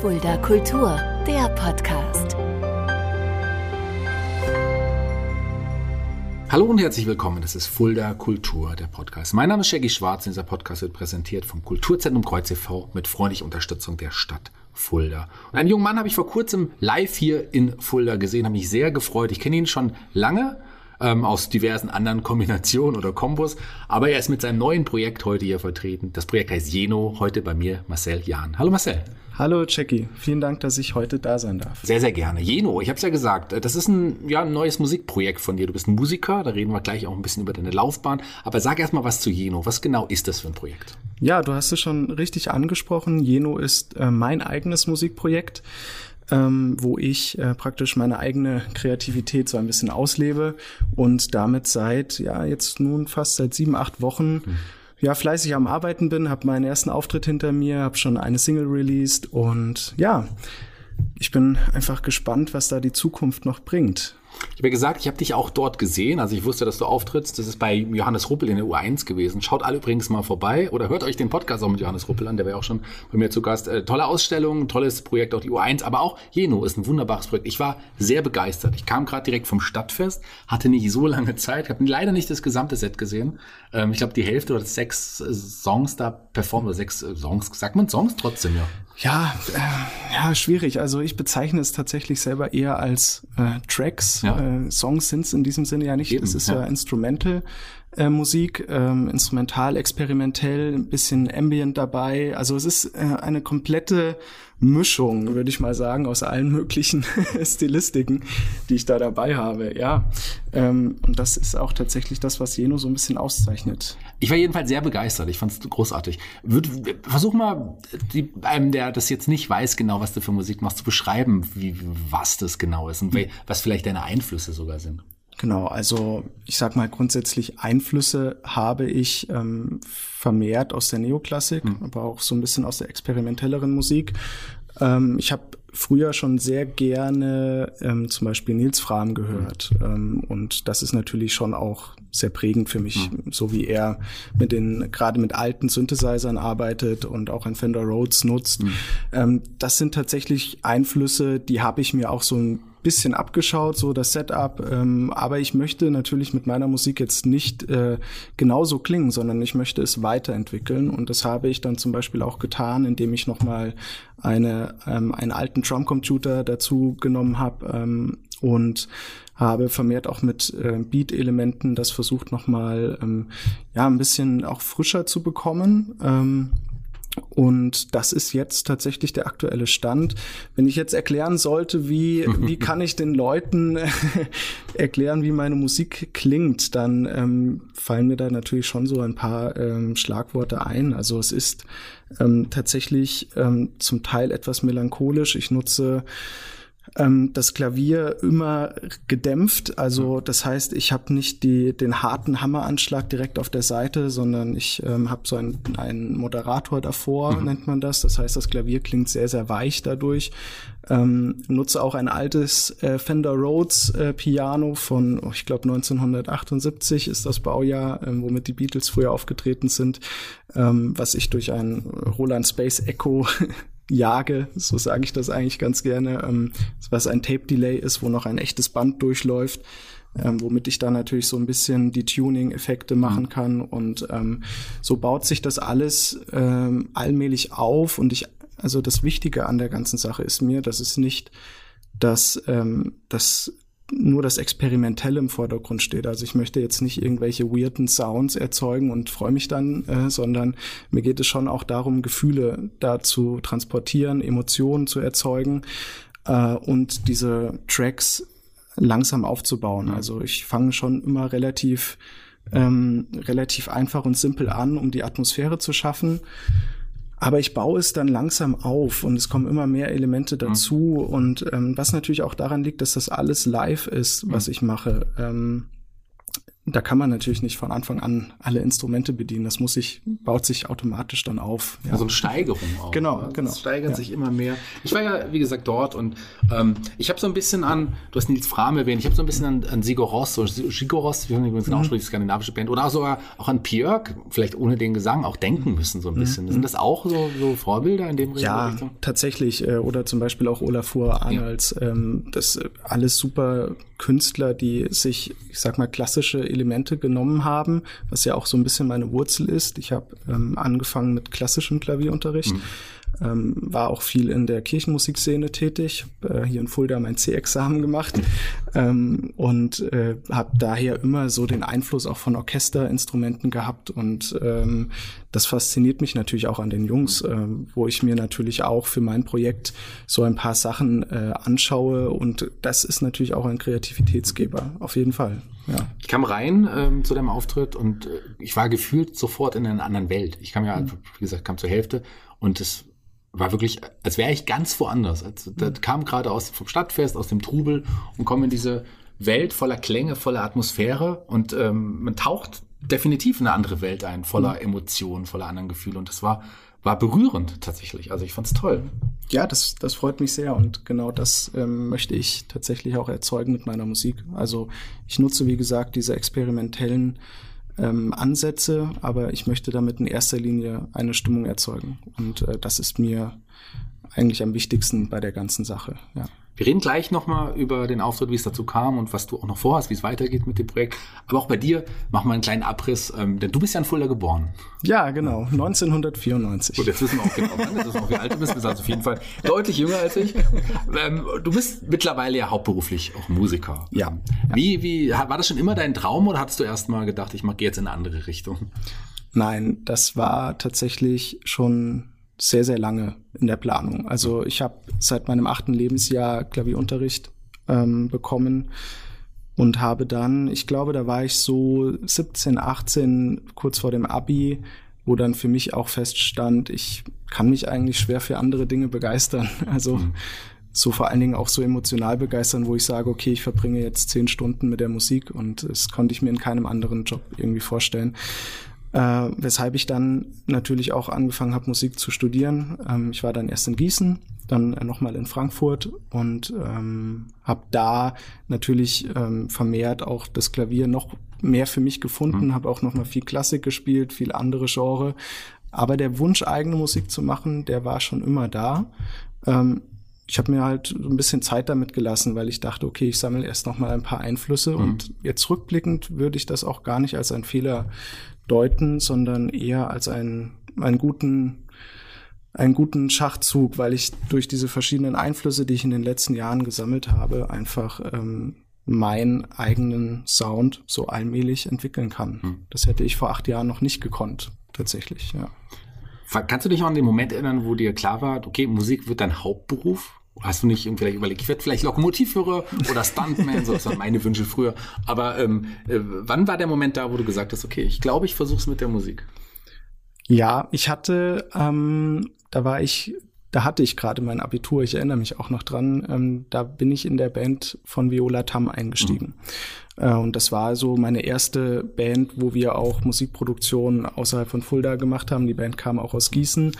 Fulda Kultur, der Podcast. Hallo und herzlich willkommen. Das ist Fulda Kultur, der Podcast. Mein Name ist Shaggy Schwarz und dieser Podcast wird präsentiert vom Kulturzentrum Kreuz e.V. mit freundlicher Unterstützung der Stadt Fulda. Und einen jungen Mann habe ich vor kurzem live hier in Fulda gesehen, habe mich sehr gefreut. Ich kenne ihn schon lange ähm, aus diversen anderen Kombinationen oder Kombos. Aber er ist mit seinem neuen Projekt heute hier vertreten. Das Projekt heißt Jeno. Heute bei mir Marcel Jahn. Hallo Marcel. Hallo Jackie, vielen Dank, dass ich heute da sein darf. Sehr, sehr gerne. Jeno, ich habe es ja gesagt, das ist ein, ja, ein neues Musikprojekt von dir. Du bist ein Musiker, da reden wir gleich auch ein bisschen über deine Laufbahn. Aber sag erst mal was zu Jeno. Was genau ist das für ein Projekt? Ja, du hast es schon richtig angesprochen. Jeno ist äh, mein eigenes Musikprojekt ähm, wo ich äh, praktisch meine eigene Kreativität so ein bisschen auslebe und damit seit, ja, jetzt nun fast seit sieben, acht Wochen mhm. ja, fleißig am Arbeiten bin, habe meinen ersten Auftritt hinter mir, habe schon eine Single released und ja, ich bin einfach gespannt, was da die Zukunft noch bringt. Ich habe ja gesagt, ich habe dich auch dort gesehen. Also ich wusste, dass du auftrittst. Das ist bei Johannes Ruppel in der U1 gewesen. Schaut alle übrigens mal vorbei oder hört euch den Podcast auch mit Johannes Ruppel an. Der war ja auch schon bei mir zu Gast. Äh, tolle Ausstellung, tolles Projekt, auch die U1. Aber auch Jeno ist ein wunderbares Projekt. Ich war sehr begeistert. Ich kam gerade direkt vom Stadtfest, hatte nicht so lange Zeit, habe leider nicht das gesamte Set gesehen. Ähm, ich glaube, die Hälfte oder sechs äh, Songs da performt oder sechs äh, Songs. Sagt man Songs trotzdem, ja? Ja, äh, ja, schwierig. Also ich bezeichne es tatsächlich selber eher als äh, Tracks. Ja. Äh, Songs sind es in diesem Sinne ja nicht. Eben, es ist ja, ja Instrumental äh, Musik, ähm, instrumental, experimentell, ein bisschen Ambient dabei. Also es ist äh, eine komplette Mischung, würde ich mal sagen, aus allen möglichen Stilistiken, die ich da dabei habe. Ja, ähm, und das ist auch tatsächlich das, was Jeno so ein bisschen auszeichnet. Ich war jedenfalls sehr begeistert. Ich fand es großartig. Würd, versuch mal, die, einem, der das jetzt nicht weiß, genau, was du für Musik machst, zu beschreiben, wie, was das genau ist und mhm. was vielleicht deine Einflüsse sogar sind. Genau, also ich sag mal grundsätzlich Einflüsse habe ich ähm, vermehrt aus der Neoklassik, mhm. aber auch so ein bisschen aus der experimentelleren Musik. Ähm, ich habe früher schon sehr gerne ähm, zum Beispiel Nils Fram gehört mhm. ähm, und das ist natürlich schon auch sehr prägend für mich, mhm. so wie er mit den gerade mit alten Synthesizern arbeitet und auch ein Fender Rhodes nutzt. Mhm. Ähm, das sind tatsächlich Einflüsse, die habe ich mir auch so ein bisschen abgeschaut, so das Setup. Ähm, aber ich möchte natürlich mit meiner Musik jetzt nicht äh, genauso klingen, sondern ich möchte es weiterentwickeln. Und das habe ich dann zum Beispiel auch getan, indem ich nochmal eine, ähm, einen alten Drumcomputer dazu genommen habe ähm, und habe vermehrt auch mit äh, Beat-Elementen das versucht nochmal ähm, ja ein bisschen auch frischer zu bekommen. Ähm, und das ist jetzt tatsächlich der aktuelle Stand. Wenn ich jetzt erklären sollte, wie, wie kann ich den Leuten erklären, wie meine Musik klingt, dann ähm, fallen mir da natürlich schon so ein paar ähm, Schlagworte ein. Also es ist ähm, tatsächlich ähm, zum Teil etwas melancholisch. Ich nutze ähm, das Klavier immer gedämpft. Also das heißt, ich habe nicht die, den harten Hammeranschlag direkt auf der Seite, sondern ich ähm, habe so einen, einen Moderator davor, mhm. nennt man das. Das heißt, das Klavier klingt sehr, sehr weich dadurch. Ähm, nutze auch ein altes äh, Fender Rhodes äh, Piano von, oh, ich glaube 1978 ist das Baujahr, ähm, womit die Beatles früher aufgetreten sind, ähm, was ich durch ein Roland Space Echo jage, so sage ich das eigentlich ganz gerne, ähm, was ein Tape-Delay ist, wo noch ein echtes Band durchläuft, ähm, womit ich dann natürlich so ein bisschen die Tuning-Effekte mhm. machen kann. Und ähm, so baut sich das alles ähm, allmählich auf. Und ich, also das Wichtige an der ganzen Sache ist mir, dass es nicht dass ähm, das nur das Experimentelle im Vordergrund steht. Also ich möchte jetzt nicht irgendwelche weirden Sounds erzeugen und freue mich dann, äh, sondern mir geht es schon auch darum, Gefühle da zu transportieren, Emotionen zu erzeugen äh, und diese Tracks langsam aufzubauen. Also ich fange schon immer relativ ähm, relativ einfach und simpel an, um die Atmosphäre zu schaffen. Aber ich baue es dann langsam auf und es kommen immer mehr Elemente mhm. dazu. Mhm. Und ähm, was natürlich auch daran liegt, dass das alles live ist, was mhm. ich mache. Ähm, da kann man natürlich nicht von Anfang an alle Instrumente bedienen. Das muss sich, baut sich automatisch dann auf. Ja. Also eine Steigerung auch. Genau, ne? genau. Es steigern ja. sich immer mehr. Ich war ja, wie gesagt, dort und ähm, ich habe so ein bisschen an, du hast Nils Fram erwähnt, ich habe so ein bisschen an, an Sigur Ross, so Sigur Ross, wie man übrigens mhm. ausspricht, skandinavische Band, oder auch sogar auch an Björk, vielleicht ohne den Gesang, auch denken müssen so ein bisschen. Mhm. Sind das auch so, so Vorbilder in dem ja, Richtung? Ja, tatsächlich. Äh, oder zum Beispiel auch Olafur Arnolds. Ja. Ähm, das äh, alles super Künstler, die sich, ich sag mal, klassische Elemente genommen haben, was ja auch so ein bisschen meine Wurzel ist. Ich habe ähm, angefangen mit klassischem Klavierunterricht. Mhm ähm, war auch viel in der Kirchenmusikszene tätig, äh, hier in Fulda mein C-Examen gemacht ähm, und äh, habe daher immer so den Einfluss auch von Orchesterinstrumenten gehabt und ähm, das fasziniert mich natürlich auch an den Jungs, äh, wo ich mir natürlich auch für mein Projekt so ein paar Sachen äh, anschaue und das ist natürlich auch ein Kreativitätsgeber, auf jeden Fall. Ja. Ich kam rein ähm, zu deinem Auftritt und äh, ich war gefühlt sofort in einer anderen Welt. Ich kam ja, wie gesagt, kam zur Hälfte und es war wirklich, als wäre ich ganz woanders. Als, das mhm. kam gerade aus vom Stadtfest, aus dem Trubel und komme in diese Welt voller Klänge, voller Atmosphäre und ähm, man taucht definitiv in eine andere Welt ein, voller mhm. Emotionen, voller anderen Gefühle und das war war berührend tatsächlich. Also ich fand's toll. Ja, das, das freut mich sehr und genau das ähm, möchte ich tatsächlich auch erzeugen mit meiner Musik. Also ich nutze, wie gesagt, diese experimentellen ähm, Ansätze, aber ich möchte damit in erster Linie eine Stimmung erzeugen. Und äh, das ist mir eigentlich am wichtigsten bei der ganzen Sache. Ja. Wir reden gleich nochmal über den Auftritt, wie es dazu kam und was du auch noch vorhast, wie es weitergeht mit dem Projekt. Aber auch bei dir machen wir einen kleinen Abriss, ähm, denn du bist ja in Fulda geboren. Ja, genau, 1994. Gut, jetzt wissen wir auch genau, wann das ist auch, wie alt du bist. Du bist also auf jeden Fall deutlich jünger als ich. Ähm, du bist mittlerweile ja hauptberuflich auch Musiker. Ja. Wie, wie, war das schon immer dein Traum oder hattest du erst mal gedacht, ich gehe jetzt in eine andere Richtung? Nein, das war tatsächlich schon sehr, sehr lange in der Planung. Also ich habe seit meinem achten Lebensjahr Klavierunterricht ähm, bekommen und habe dann, ich glaube, da war ich so 17, 18, kurz vor dem Abi, wo dann für mich auch feststand, ich kann mich eigentlich schwer für andere Dinge begeistern. Also mhm. so vor allen Dingen auch so emotional begeistern, wo ich sage, okay, ich verbringe jetzt zehn Stunden mit der Musik und das konnte ich mir in keinem anderen Job irgendwie vorstellen. Äh, weshalb ich dann natürlich auch angefangen habe, Musik zu studieren. Ähm, ich war dann erst in Gießen, dann nochmal in Frankfurt und ähm, habe da natürlich ähm, vermehrt auch das Klavier noch mehr für mich gefunden, mhm. habe auch nochmal viel Klassik gespielt, viel andere Genre. Aber der Wunsch, eigene Musik zu machen, der war schon immer da. Ähm, ich habe mir halt ein bisschen Zeit damit gelassen, weil ich dachte, okay, ich sammle erst noch mal ein paar Einflüsse mhm. und jetzt rückblickend würde ich das auch gar nicht als einen Fehler deuten, sondern eher als einen, einen guten einen guten Schachzug, weil ich durch diese verschiedenen Einflüsse, die ich in den letzten Jahren gesammelt habe, einfach ähm, meinen eigenen Sound so allmählich entwickeln kann. Hm. Das hätte ich vor acht Jahren noch nicht gekonnt, tatsächlich, ja. Kannst du dich noch an den Moment erinnern, wo dir klar war, okay, Musik wird dein Hauptberuf? Hast du nicht vielleicht überlegt, ich werde vielleicht Lokomotivführer oder Stuntman, so das waren meine Wünsche früher. Aber ähm, äh, wann war der Moment da, wo du gesagt hast, okay, ich glaube, ich versuche es mit der Musik? Ja, ich hatte, ähm, da war ich, da hatte ich gerade mein Abitur, ich erinnere mich auch noch dran, ähm, da bin ich in der Band von Viola Tam eingestiegen. Mhm. Äh, und das war so meine erste Band, wo wir auch Musikproduktion außerhalb von Fulda gemacht haben. Die Band kam auch aus Gießen.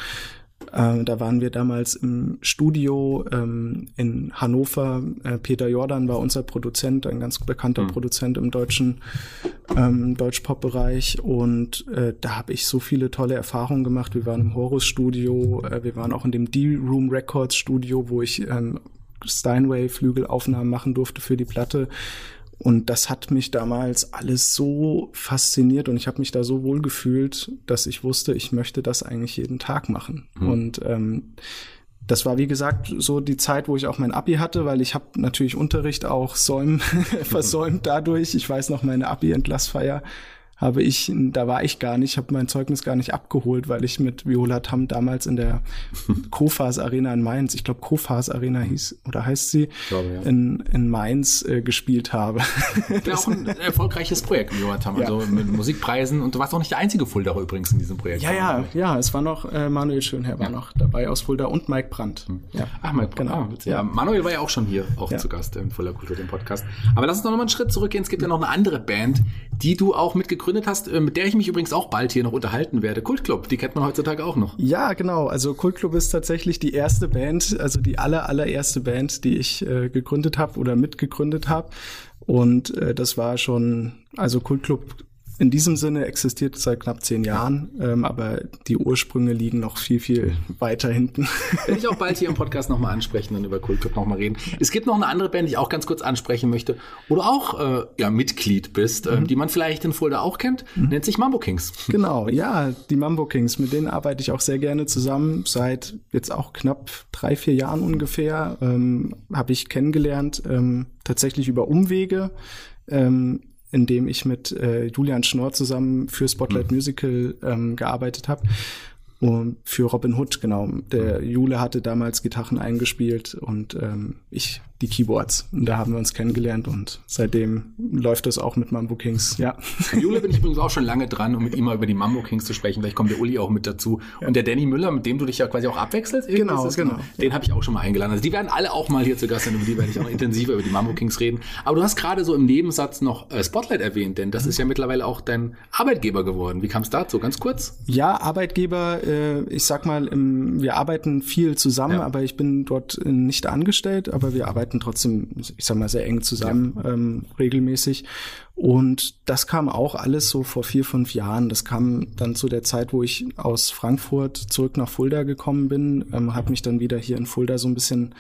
Äh, da waren wir damals im Studio ähm, in Hannover. Äh, Peter Jordan war unser Produzent, ein ganz bekannter mhm. Produzent im deutschen ähm, Deutschpop-Bereich. Und äh, da habe ich so viele tolle Erfahrungen gemacht. Wir waren im Horus-Studio, äh, wir waren auch in dem D-Room Records Studio, wo ich ähm, Steinway-Flügelaufnahmen machen durfte für die Platte. Und das hat mich damals alles so fasziniert und ich habe mich da so wohl gefühlt, dass ich wusste, ich möchte das eigentlich jeden Tag machen. Mhm. Und ähm, das war wie gesagt so die Zeit, wo ich auch mein Abi hatte, weil ich habe natürlich Unterricht auch säumen, versäumt dadurch. Ich weiß noch meine Abi-Entlassfeier habe ich, da war ich gar nicht, habe mein Zeugnis gar nicht abgeholt, weil ich mit Viola Tam damals in der Kofas Arena in Mainz, ich glaube Kofas Arena hieß oder heißt sie, glaube, ja. in, in Mainz äh, gespielt habe. Ja, auch ein erfolgreiches Projekt, Viola Tam, also mit Musikpreisen und du warst auch nicht der einzige Fuldaer übrigens in diesem Projekt. Ja, ja, ja, es war noch äh, Manuel Schönherr war ja. noch dabei aus Fulda und Mike Brandt. Hm. Ja. Ach, Mike Brandt, genau. Ah, ja. Manuel war ja auch schon hier, auch zu Gast im Fulda Kultur, dem Podcast. Aber lass uns noch mal einen Schritt zurückgehen. Es gibt ja noch eine andere Band, die du auch mitgegründet hast, äh, mit der ich mich übrigens auch bald hier noch unterhalten werde. Kultclub, die kennt man heutzutage auch noch. Ja, genau. Also Kultclub ist tatsächlich die erste Band, also die aller, allererste Band, die ich äh, gegründet habe oder mitgegründet habe. Und äh, das war schon, also Kultclub in diesem Sinne existiert es seit knapp zehn Jahren, ähm, aber die Ursprünge liegen noch viel, viel weiter hinten. Werde ich auch bald hier im Podcast nochmal ansprechen und über Kultclub nochmal reden. Es gibt noch eine andere Band, die ich auch ganz kurz ansprechen möchte, wo du auch äh, ja, Mitglied bist, äh, mhm. die man vielleicht in Fulda auch kennt, mhm. nennt sich Mambo Kings. Genau, ja, die Mambo Kings, mit denen arbeite ich auch sehr gerne zusammen, seit jetzt auch knapp drei, vier Jahren ungefähr, ähm, habe ich kennengelernt, ähm, tatsächlich über Umwege. Ähm, in dem ich mit äh, Julian Schnorr zusammen für Spotlight mhm. Musical ähm, gearbeitet habe. Und für Robin Hood, genau. Der Jule hatte damals Gitarren eingespielt und ähm, ich die Keyboards. Und da haben wir uns kennengelernt und seitdem läuft das auch mit Mambo Kings, ja. Jule bin ich übrigens auch schon lange dran, um mit ihm mal über die Mambo Kings zu sprechen. Vielleicht kommt der Uli auch mit dazu. Ja. Und der Danny Müller, mit dem du dich ja quasi auch abwechselst. Genau, ist, genau. Den habe ich auch schon mal eingeladen. Also die werden alle auch mal hier zu Gast sein, über die werde ich auch intensiver über die Mambo Kings reden. Aber du hast gerade so im Nebensatz noch äh, Spotlight erwähnt, denn das ist ja mittlerweile auch dein Arbeitgeber geworden. Wie kam es dazu? Ganz kurz? Ja, Arbeitgeber, äh, ich sag mal, wir arbeiten viel zusammen, ja. aber ich bin dort nicht angestellt, aber wir arbeiten arbeiten trotzdem, ich sag mal, sehr eng zusammen, ja. ähm, regelmäßig. Und das kam auch alles so vor vier, fünf Jahren. Das kam dann zu der Zeit, wo ich aus Frankfurt zurück nach Fulda gekommen bin, ähm, habe mich dann wieder hier in Fulda so ein bisschen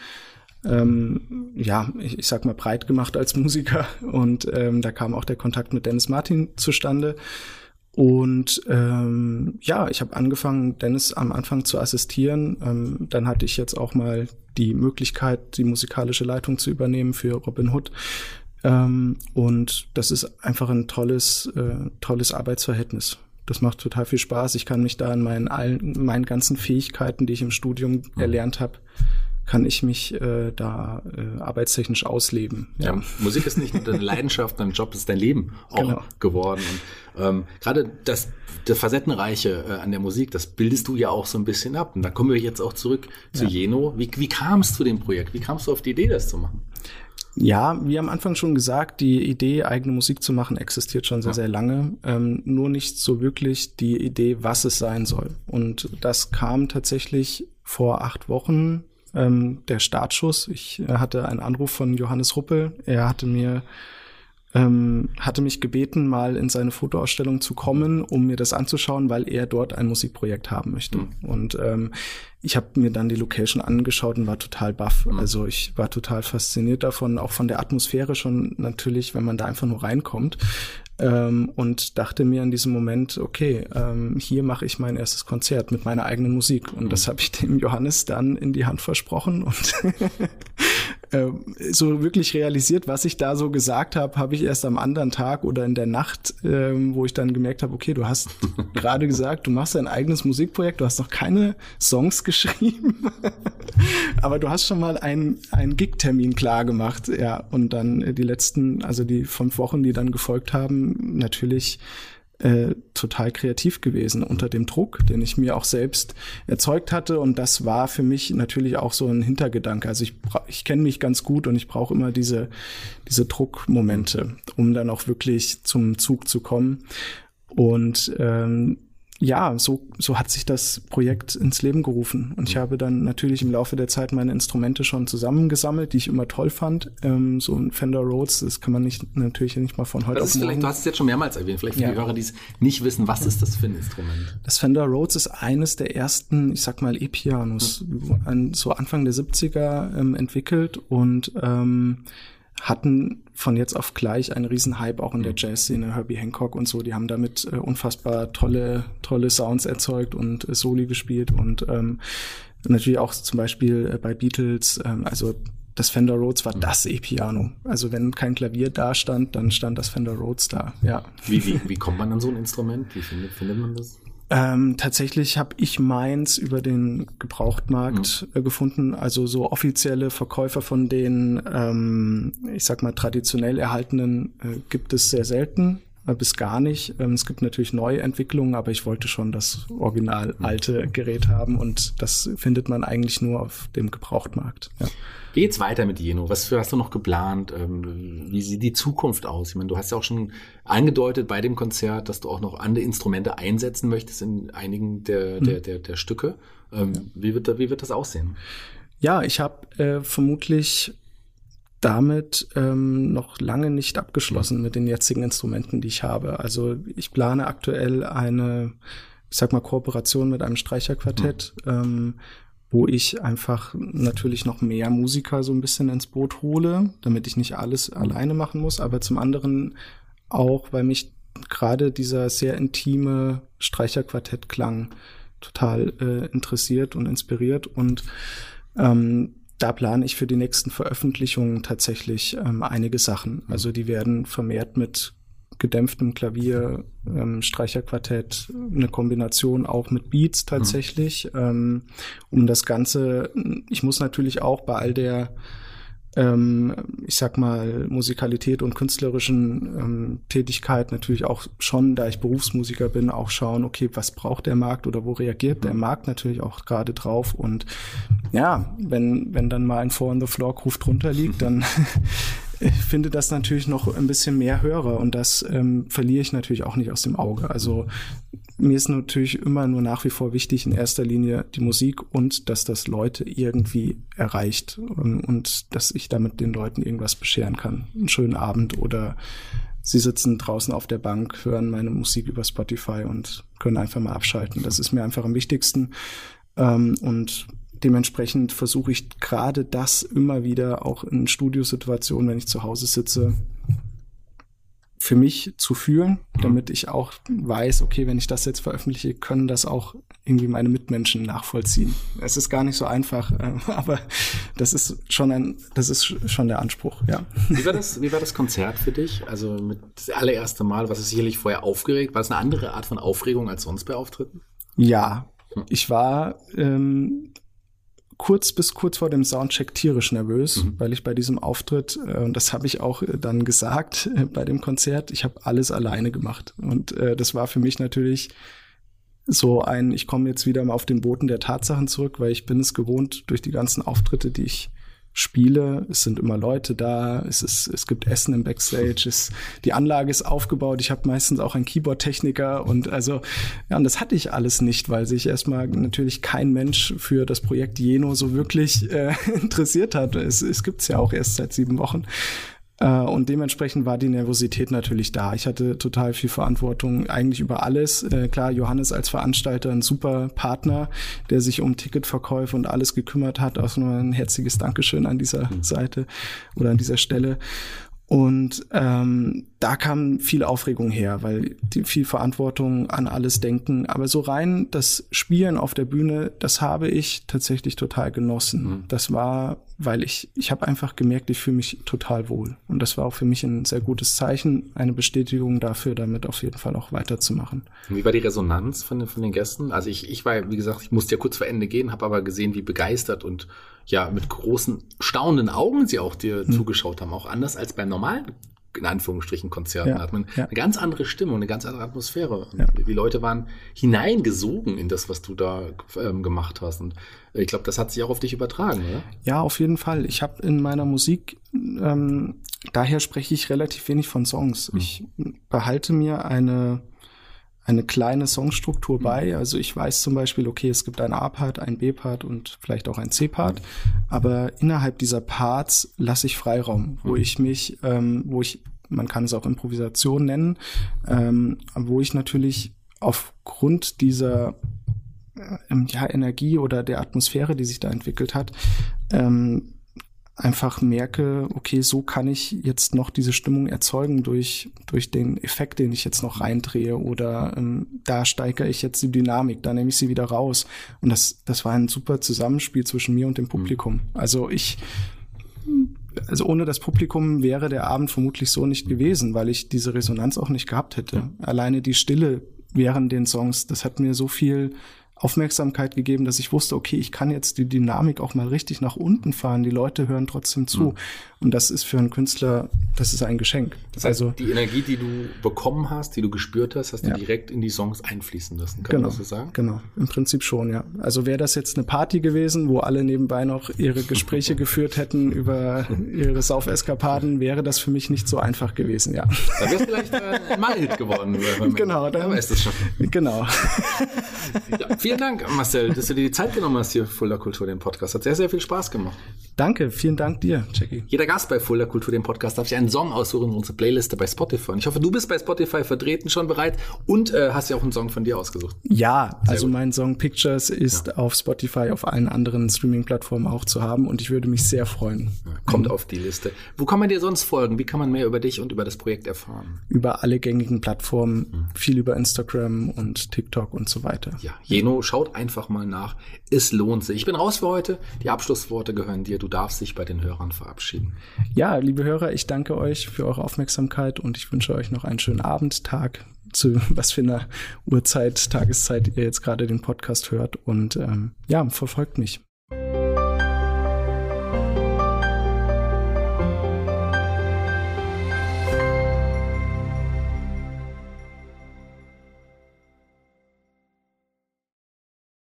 ähm, ja, ich, ich sag mal breit gemacht als Musiker und ähm, da kam auch der Kontakt mit Dennis Martin zustande. Und ähm, ja, ich habe angefangen, Dennis am Anfang zu assistieren. Ähm, dann hatte ich jetzt auch mal die Möglichkeit, die musikalische Leitung zu übernehmen für Robin Hood. Ähm, und das ist einfach ein tolles, äh, tolles Arbeitsverhältnis. Das macht total viel Spaß. Ich kann mich da in meinen allen, meinen ganzen Fähigkeiten, die ich im Studium mhm. erlernt habe, kann ich mich äh, da äh, arbeitstechnisch ausleben. Ja. ja. Musik ist nicht nur deine Leidenschaft, dein Job ist dein Leben auch genau. geworden. Und ähm, gerade das, das Facettenreiche äh, an der Musik, das bildest du ja auch so ein bisschen ab. Und da kommen wir jetzt auch zurück zu ja. Jeno. Wie, wie kam es zu dem Projekt? Wie kamst du auf die Idee, das zu machen? Ja, wie am Anfang schon gesagt, die Idee, eigene Musik zu machen, existiert schon sehr, ja. sehr lange. Ähm, nur nicht so wirklich die Idee, was es sein soll. Und das kam tatsächlich vor acht Wochen ähm, der Startschuss. Ich äh, hatte einen Anruf von Johannes Ruppel. Er hatte mir ähm, hatte mich gebeten, mal in seine Fotoausstellung zu kommen, um mir das anzuschauen, weil er dort ein Musikprojekt haben möchte. Mhm. Und ähm, ich habe mir dann die Location angeschaut und war total baff. Mhm. Also ich war total fasziniert davon, auch von der Atmosphäre schon natürlich, wenn man da einfach nur reinkommt. Ähm, und dachte mir in diesem Moment, okay, ähm, hier mache ich mein erstes Konzert mit meiner eigenen Musik. Und mhm. das habe ich dem Johannes dann in die Hand versprochen. Und äh, so wirklich realisiert, was ich da so gesagt habe, habe ich erst am anderen Tag oder in der Nacht, ähm, wo ich dann gemerkt habe, okay, du hast gerade gesagt, du machst dein eigenes Musikprojekt, du hast noch keine Songs geschrieben, aber du hast schon mal einen, einen Gig-Termin klar gemacht, ja. Und dann die letzten, also die fünf Wochen, die dann gefolgt haben, natürlich äh, total kreativ gewesen unter dem Druck, den ich mir auch selbst erzeugt hatte. Und das war für mich natürlich auch so ein Hintergedanke. Also ich, ich kenne mich ganz gut und ich brauche immer diese, diese Druckmomente, um dann auch wirklich zum Zug zu kommen. Und ähm, ja, so, so hat sich das Projekt ins Leben gerufen. Und ich mhm. habe dann natürlich im Laufe der Zeit meine Instrumente schon zusammengesammelt, die ich immer toll fand. Ähm, so ein Fender Rhodes, das kann man nicht, natürlich nicht mal von heute das auf morgen. Du hast es jetzt schon mehrmals erwähnt, vielleicht für ja. die Hörer, die es nicht wissen, was ist das für ein Instrument? Das Fender Rhodes ist eines der ersten, ich sag mal, E-Pianos, mhm. so Anfang der 70er ähm, entwickelt und ähm, hatten von jetzt auf gleich einen riesen Hype auch in der mhm. Jazzszene, Herbie Hancock und so, die haben damit äh, unfassbar tolle, tolle Sounds erzeugt und äh, Soli gespielt und ähm, natürlich auch zum Beispiel äh, bei Beatles, ähm, also das Fender Rhodes war das E-Piano. Also wenn kein Klavier da stand, dann stand das Fender Rhodes da. Ja. Wie, wie, wie kommt man an so ein Instrument? Wie findet, findet man das? Ähm, tatsächlich habe ich meins über den Gebrauchtmarkt mhm. äh, gefunden. Also so offizielle Verkäufer von den, ähm, ich sag mal, traditionell erhaltenen äh, gibt es sehr selten bis gar nicht. Ähm, es gibt natürlich neue Entwicklungen, aber ich wollte schon das original alte Gerät haben und das findet man eigentlich nur auf dem Gebrauchtmarkt. Ja. Wie geht's weiter mit Jeno? Was hast du noch geplant? Ähm, wie sieht die Zukunft aus? Ich meine, du hast ja auch schon angedeutet bei dem Konzert, dass du auch noch andere Instrumente einsetzen möchtest in einigen der, der, mhm. der, der Stücke. Ähm, wie, wird, wie wird das aussehen? Ja, ich habe äh, vermutlich damit ähm, noch lange nicht abgeschlossen mit den jetzigen Instrumenten, die ich habe. Also ich plane aktuell eine, ich sag mal, Kooperation mit einem Streicherquartett. Mhm. Ähm, wo ich einfach natürlich noch mehr Musiker so ein bisschen ins Boot hole, damit ich nicht alles alleine machen muss, aber zum anderen auch, weil mich gerade dieser sehr intime Streicherquartettklang total äh, interessiert und inspiriert und ähm, da plane ich für die nächsten Veröffentlichungen tatsächlich ähm, einige Sachen. Also die werden vermehrt mit gedämpftem Klavier, ähm, Streicherquartett, eine Kombination auch mit Beats tatsächlich, mhm. ähm, um das Ganze, ich muss natürlich auch bei all der ähm, ich sag mal, Musikalität und künstlerischen ähm, Tätigkeit natürlich auch schon, da ich Berufsmusiker bin, auch schauen, okay, was braucht der Markt oder wo reagiert der mhm. Markt natürlich auch gerade drauf. Und ja, wenn, wenn dann mal ein Four on the Floor Groove drunter liegt, dann finde das natürlich noch ein bisschen mehr Hörer und das ähm, verliere ich natürlich auch nicht aus dem Auge. Also mir ist natürlich immer nur nach wie vor wichtig, in erster Linie die Musik und dass das Leute irgendwie erreicht und, und dass ich damit den Leuten irgendwas bescheren kann. Einen schönen Abend oder sie sitzen draußen auf der Bank, hören meine Musik über Spotify und können einfach mal abschalten. Das ist mir einfach am wichtigsten. Ähm, und dementsprechend versuche ich gerade das immer wieder auch in Studiosituationen, wenn ich zu Hause sitze, für mich zu fühlen, mhm. damit ich auch weiß, okay, wenn ich das jetzt veröffentliche, können das auch irgendwie meine Mitmenschen nachvollziehen. Es ist gar nicht so einfach, äh, aber das ist schon ein, das ist schon der Anspruch, ja. Wie war das, wie war das Konzert für dich? Also mit das allererste Mal, was ist sicherlich vorher aufgeregt? War es eine andere Art von Aufregung als sonst bei Auftritten? Ja, hm. ich war ähm, kurz bis kurz vor dem Soundcheck tierisch nervös, mhm. weil ich bei diesem Auftritt, äh, und das habe ich auch äh, dann gesagt äh, bei dem Konzert, ich habe alles alleine gemacht. Und äh, das war für mich natürlich so ein, ich komme jetzt wieder mal auf den Boden der Tatsachen zurück, weil ich bin es gewohnt durch die ganzen Auftritte, die ich spiele. Es sind immer Leute da, es, ist, es gibt Essen im Backstage, es, die Anlage ist aufgebaut. Ich habe meistens auch einen Keyboard-Techniker und also, ja, und das hatte ich alles nicht, weil sich erstmal natürlich kein Mensch für das Projekt Jeno so wirklich äh, interessiert hat. Es, es gibt es ja auch erst seit sieben Wochen. Äh, und dementsprechend war die Nervosität natürlich da. Ich hatte total viel Verantwortung eigentlich über alles. Äh, klar, Johannes als Veranstalter ein super Partner, der sich um Ticketverkäufe und alles gekümmert hat. Auch nur ein herzliches Dankeschön an dieser mhm. Seite oder an dieser Stelle. Und ähm, da kam viel Aufregung her, weil die viel Verantwortung an alles denken. Aber so rein das Spielen auf der Bühne, das habe ich tatsächlich total genossen. Mhm. Das war, weil ich, ich habe einfach gemerkt, ich fühle mich total wohl. Und das war auch für mich ein sehr gutes Zeichen, eine Bestätigung dafür, damit auf jeden Fall auch weiterzumachen. Wie war die Resonanz von den, von den Gästen? Also ich, ich war, wie gesagt, ich musste ja kurz vor Ende gehen, habe aber gesehen, wie begeistert und ja mit großen staunenden Augen sie auch dir mhm. zugeschaut haben, auch anders als beim normalen in Anführungsstrichen Konzerten ja, hat man ja. eine ganz andere Stimme und eine ganz andere Atmosphäre. Ja. Die Leute waren hineingesogen in das, was du da ähm, gemacht hast. Und ich glaube, das hat sich auch auf dich übertragen, oder? Ja, auf jeden Fall. Ich habe in meiner Musik, ähm, daher spreche ich relativ wenig von Songs. Mhm. Ich behalte mir eine eine kleine Songstruktur bei. Mhm. Also ich weiß zum Beispiel, okay, es gibt einen A-Part, einen B-Part und vielleicht auch einen C-Part, aber innerhalb dieser Parts lasse ich Freiraum, wo mhm. ich mich, ähm, wo ich, man kann es auch Improvisation nennen, ähm, wo ich natürlich aufgrund dieser äh, ja, Energie oder der Atmosphäre, die sich da entwickelt hat, ähm, einfach merke, okay, so kann ich jetzt noch diese Stimmung erzeugen durch, durch den Effekt, den ich jetzt noch reindrehe oder ähm, da steigere ich jetzt die Dynamik, da nehme ich sie wieder raus. Und das, das war ein super Zusammenspiel zwischen mir und dem Publikum. Also ich also ohne das Publikum wäre der Abend vermutlich so nicht gewesen, weil ich diese Resonanz auch nicht gehabt hätte. Alleine die Stille während den Songs, das hat mir so viel Aufmerksamkeit gegeben, dass ich wusste, okay, ich kann jetzt die Dynamik auch mal richtig nach unten fahren. Die Leute hören trotzdem zu. Mhm. Und das ist für einen Künstler, das ist ein Geschenk. Das heißt, also die Energie, die du bekommen hast, die du gespürt hast, hast ja. du direkt in die Songs einfließen lassen. Kann genau, man das so sagen? Genau, im Prinzip schon, ja. Also wäre das jetzt eine Party gewesen, wo alle nebenbei noch ihre Gespräche geführt hätten über ihre Sauferskapaden, wäre das für mich nicht so einfach gewesen, ja. Da wär's vielleicht äh, mal geworden. Genau, dann, ist das schon. Genau. Vielen Dank, Marcel, dass du dir die Zeit genommen hast hier für Fuller Kultur, den Podcast. Hat sehr, sehr viel Spaß gemacht. Danke, vielen Dank dir, Jackie. Jeder Gast bei Fuller Kultur, dem Podcast, darf sich einen Song aussuchen in unsere Playliste bei Spotify. Und ich hoffe, du bist bei Spotify vertreten, schon bereit und äh, hast ja auch einen Song von dir ausgesucht. Ja, Sehr also gut. mein Song Pictures ist ja. auf Spotify, auf allen anderen Streaming-Plattformen auch zu haben und ich würde mich sehr freuen. Ja, kommt mhm. auf die Liste. Wo kann man dir sonst folgen? Wie kann man mehr über dich und über das Projekt erfahren? Über alle gängigen Plattformen, mhm. viel über Instagram und TikTok und so weiter. Ja, Jeno, schaut einfach mal nach. Es lohnt sich. Ich bin raus für heute. Die Abschlussworte gehören dir. Du darfst dich bei den Hörern verabschieden. Ja, liebe Hörer, ich danke euch für eure Aufmerksamkeit und ich wünsche euch noch einen schönen Abend, Tag, zu was für einer Uhrzeit, Tageszeit ihr jetzt gerade den Podcast hört. Und ähm, ja, verfolgt mich.